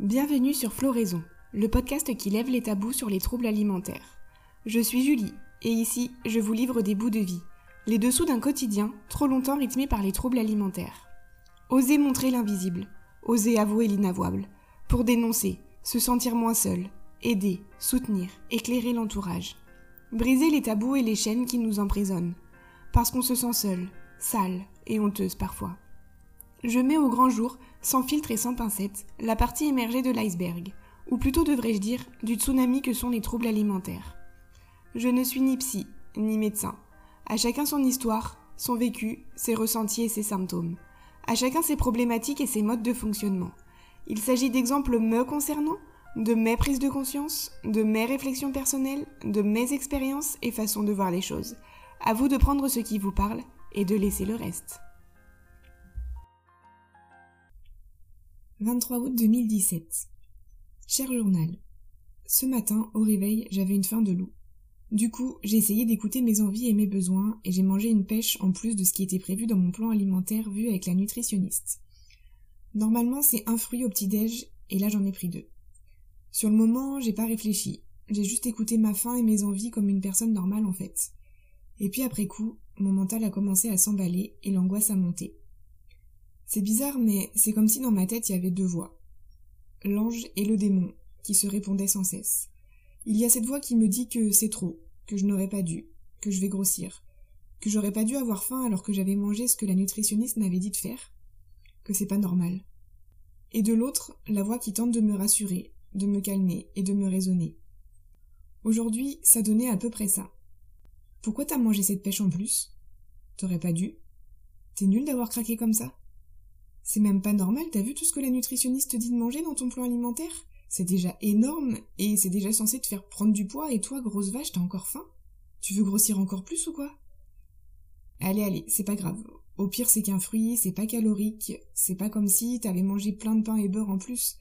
Bienvenue sur Floraison, le podcast qui lève les tabous sur les troubles alimentaires. Je suis Julie, et ici, je vous livre des bouts de vie, les dessous d'un quotidien trop longtemps rythmé par les troubles alimentaires. Osez montrer l'invisible, osez avouer l'inavouable, pour dénoncer, se sentir moins seul, aider, soutenir, éclairer l'entourage. Briser les tabous et les chaînes qui nous emprisonnent, parce qu'on se sent seul, sale et honteuse parfois. Je mets au grand jour, sans filtre et sans pincette, la partie émergée de l'iceberg, ou plutôt devrais-je dire du tsunami que sont les troubles alimentaires. Je ne suis ni psy, ni médecin. À chacun son histoire, son vécu, ses ressentis et ses symptômes. À chacun ses problématiques et ses modes de fonctionnement. Il s'agit d'exemples me concernant, de mes prises de conscience, de mes réflexions personnelles, de mes expériences et façons de voir les choses. À vous de prendre ce qui vous parle et de laisser le reste. 23 août 2017. Cher journal. Ce matin, au réveil, j'avais une faim de loup. Du coup, j'ai essayé d'écouter mes envies et mes besoins, et j'ai mangé une pêche en plus de ce qui était prévu dans mon plan alimentaire vu avec la nutritionniste. Normalement, c'est un fruit au petit-déj, et là j'en ai pris deux. Sur le moment, j'ai pas réfléchi. J'ai juste écouté ma faim et mes envies comme une personne normale en fait. Et puis après coup, mon mental a commencé à s'emballer et l'angoisse a monté. C'est bizarre, mais c'est comme si dans ma tête il y avait deux voix. L'ange et le démon, qui se répondaient sans cesse. Il y a cette voix qui me dit que c'est trop, que je n'aurais pas dû, que je vais grossir, que j'aurais pas dû avoir faim alors que j'avais mangé ce que la nutritionniste m'avait dit de faire, que c'est pas normal. Et de l'autre, la voix qui tente de me rassurer, de me calmer et de me raisonner. Aujourd'hui, ça donnait à peu près ça. Pourquoi t'as mangé cette pêche en plus? T'aurais pas dû? T'es nul d'avoir craqué comme ça? C'est même pas normal, t'as vu tout ce que la nutritionniste te dit de manger dans ton plan alimentaire? C'est déjà énorme, et c'est déjà censé te faire prendre du poids, et toi, grosse vache, t'as encore faim? Tu veux grossir encore plus ou quoi? Allez, allez, c'est pas grave. Au pire, c'est qu'un fruit, c'est pas calorique, c'est pas comme si t'avais mangé plein de pain et beurre en plus.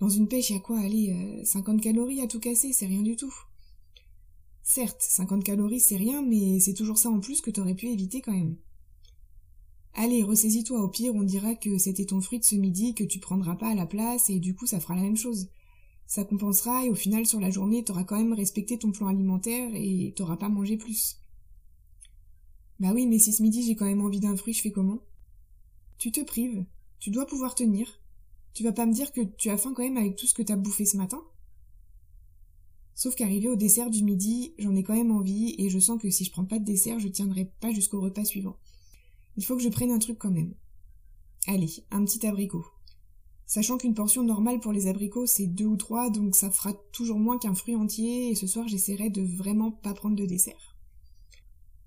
Dans une pêche, y a quoi? Allez, 50 euh, calories à tout casser, c'est rien du tout. Certes, 50 calories, c'est rien, mais c'est toujours ça en plus que t'aurais pu éviter quand même. Allez, ressaisis-toi, au pire, on dira que c'était ton fruit de ce midi que tu prendras pas à la place et du coup ça fera la même chose. Ça compensera et au final sur la journée t'auras quand même respecté ton plan alimentaire et t'auras pas mangé plus. Bah oui, mais si ce midi j'ai quand même envie d'un fruit, je fais comment? Tu te prives, tu dois pouvoir tenir. Tu vas pas me dire que tu as faim quand même avec tout ce que t'as bouffé ce matin? Sauf qu'arrivé au dessert du midi, j'en ai quand même envie et je sens que si je prends pas de dessert, je tiendrai pas jusqu'au repas suivant. Il faut que je prenne un truc quand même. Allez, un petit abricot. Sachant qu'une portion normale pour les abricots c'est deux ou trois, donc ça fera toujours moins qu'un fruit entier, et ce soir j'essaierai de vraiment pas prendre de dessert.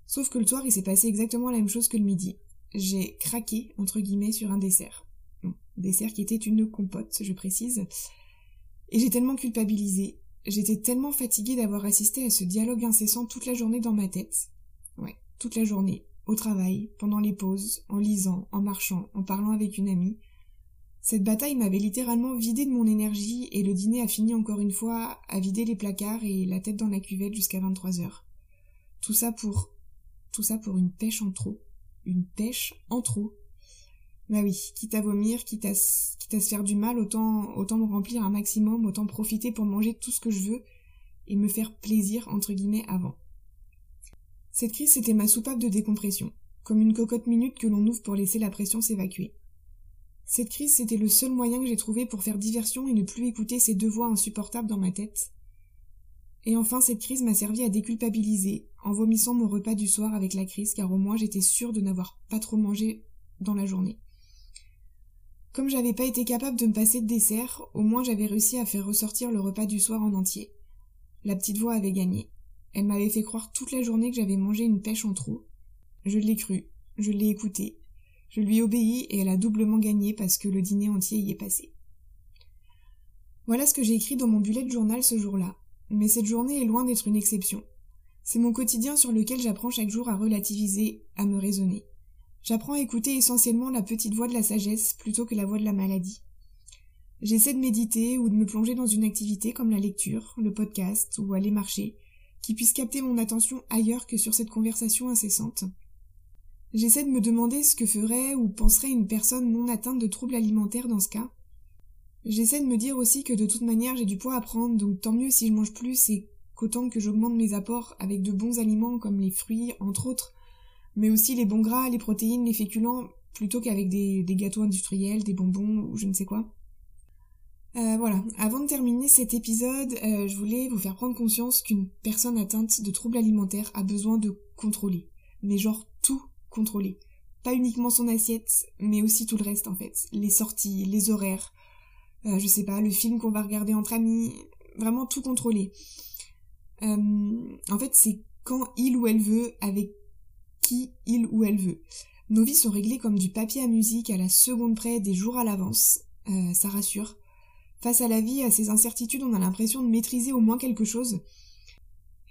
Sauf que le soir il s'est passé exactement la même chose que le midi. J'ai craqué, entre guillemets, sur un dessert. dessert qui était une compote, je précise. Et j'ai tellement culpabilisé, j'étais tellement fatiguée d'avoir assisté à ce dialogue incessant toute la journée dans ma tête. Ouais, toute la journée au travail, pendant les pauses, en lisant, en marchant, en parlant avec une amie. Cette bataille m'avait littéralement vidé de mon énergie et le dîner a fini encore une fois à vider les placards et la tête dans la cuvette jusqu'à 23 heures. Tout ça pour, tout ça pour une pêche en trop. Une pêche en trop. Bah oui, quitte à vomir, quitte à, quitte à se faire du mal, autant, autant me remplir un maximum, autant profiter pour manger tout ce que je veux et me faire plaisir entre guillemets avant. Cette crise, c'était ma soupape de décompression, comme une cocotte minute que l'on ouvre pour laisser la pression s'évacuer. Cette crise, c'était le seul moyen que j'ai trouvé pour faire diversion et ne plus écouter ces deux voix insupportables dans ma tête. Et enfin, cette crise m'a servi à déculpabiliser, en vomissant mon repas du soir avec la crise, car au moins j'étais sûre de n'avoir pas trop mangé dans la journée. Comme j'avais pas été capable de me passer de dessert, au moins j'avais réussi à faire ressortir le repas du soir en entier. La petite voix avait gagné. Elle m'avait fait croire toute la journée que j'avais mangé une pêche en trop. Je l'ai cru, je l'ai écoutée. Je lui ai obéi et elle a doublement gagné parce que le dîner entier y est passé. Voilà ce que j'ai écrit dans mon bullet journal ce jour-là. Mais cette journée est loin d'être une exception. C'est mon quotidien sur lequel j'apprends chaque jour à relativiser, à me raisonner. J'apprends à écouter essentiellement la petite voix de la sagesse plutôt que la voix de la maladie. J'essaie de méditer ou de me plonger dans une activité comme la lecture, le podcast ou aller marcher, qui puisse capter mon attention ailleurs que sur cette conversation incessante. J'essaie de me demander ce que ferait ou penserait une personne non atteinte de troubles alimentaires dans ce cas. J'essaie de me dire aussi que de toute manière j'ai du poids à prendre, donc tant mieux si je mange plus et qu'autant que j'augmente mes apports avec de bons aliments comme les fruits, entre autres, mais aussi les bons gras, les protéines, les féculents, plutôt qu'avec des, gâteaux industriels, des bonbons ou je ne sais quoi. Euh, voilà, avant de terminer cet épisode, euh, je voulais vous faire prendre conscience qu'une personne atteinte de troubles alimentaires a besoin de contrôler. Mais genre tout contrôler. Pas uniquement son assiette, mais aussi tout le reste en fait. Les sorties, les horaires, euh, je sais pas, le film qu'on va regarder entre amis, vraiment tout contrôler. en fait, c'est quand il ou elle veut, avec qui il ou elle veut. Nos vies sont réglées comme du papier à musique à la seconde près, des jours à l'avance. ça rassure. Face à la vie, à ces incertitudes, on a l'impression de maîtriser au moins quelque chose.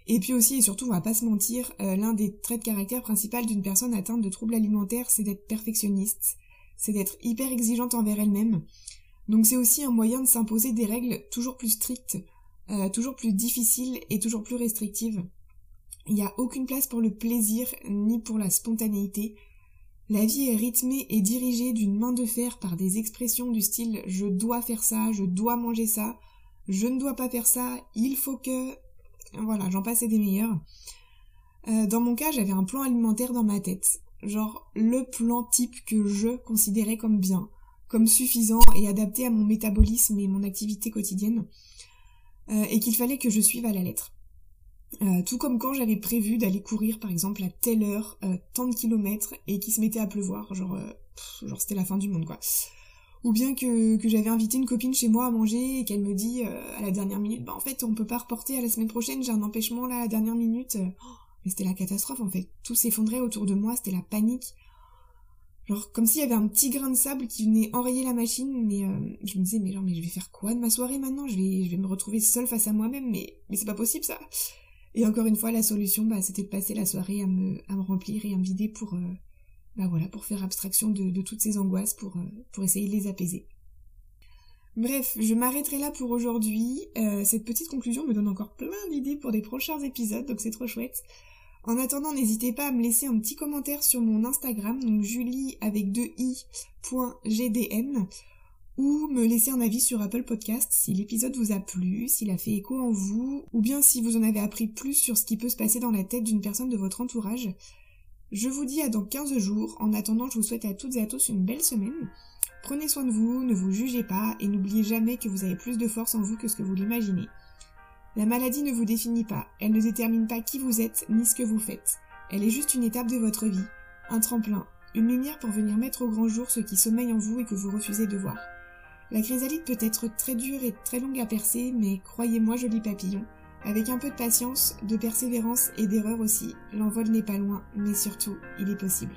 Et puis aussi et surtout, on va pas se mentir, euh, l'un des traits de caractère principal d'une personne atteinte de troubles alimentaires, c'est d'être perfectionniste, c'est d'être hyper exigeante envers elle-même. Donc c'est aussi un moyen de s'imposer des règles toujours plus strictes, euh, toujours plus difficiles et toujours plus restrictives. Il n'y a aucune place pour le plaisir ni pour la spontanéité, la vie est rythmée et dirigée d'une main de fer par des expressions du style je dois faire ça, je dois manger ça, je ne dois pas faire ça, il faut que... Voilà, j'en passais des meilleurs. Euh, dans mon cas, j'avais un plan alimentaire dans ma tête. Genre le plan type que je considérais comme bien, comme suffisant et adapté à mon métabolisme et mon activité quotidienne, euh, et qu'il fallait que je suive à la lettre. Euh, tout comme quand j'avais prévu d'aller courir par exemple à telle heure, euh, tant de kilomètres, et qu'il se mettait à pleuvoir, genre, euh, c'était la fin du monde quoi. Ou bien que, j'avais invité une copine chez moi à manger et qu'elle me dit à la dernière minute, bah en fait on peut pas reporter à la semaine prochaine, j'ai un empêchement là à la dernière minute. mais c'était la catastrophe en fait, tout s'effondrait autour de moi, c'était la panique. Genre comme s'il y avait un petit grain de sable qui venait enrayer la machine, mais je me disais mais genre mais je vais faire quoi de ma soirée maintenant? Je vais me retrouver seule face à moi-même, mais c'est pas possible ça. Et encore une fois, la solution, bah, c'était de passer la soirée à me, remplir et à me vider pour, euh, bah voilà, pour faire abstraction de, toutes ces angoisses, pour, euh, pour essayer de les apaiser. Bref, je m'arrêterai là pour aujourd'hui. Euh, cette petite conclusion me donne encore plein d'idées pour des prochains épisodes, donc c'est trop chouette. En attendant, n'hésitez pas à me laisser un petit commentaire sur mon Instagram, donc julie avec deux ou me laisser un avis sur Apple Podcast si l'épisode vous a plu, s'il a fait écho en vous, ou bien si vous en avez appris plus sur ce qui peut se passer dans la tête d'une personne de votre entourage. Je vous dis à dans 15 jours. En attendant, je vous souhaite à toutes et à tous une belle semaine. Prenez soin de vous, ne vous jugez pas et n'oubliez jamais que vous avez plus de force en vous que ce que vous l'imaginez. La maladie ne vous définit pas, elle ne détermine pas qui vous êtes ni ce que vous faites. Elle est juste une étape de votre vie, un tremplin, une lumière pour venir mettre au grand jour ce qui sommeille en vous et que vous refusez de voir. La chrysalide peut être très dure et très longue à percer, mais croyez-moi, joli papillon, avec un peu de patience, de persévérance et d'erreur aussi, l'envol n'est pas loin, mais surtout, il est possible.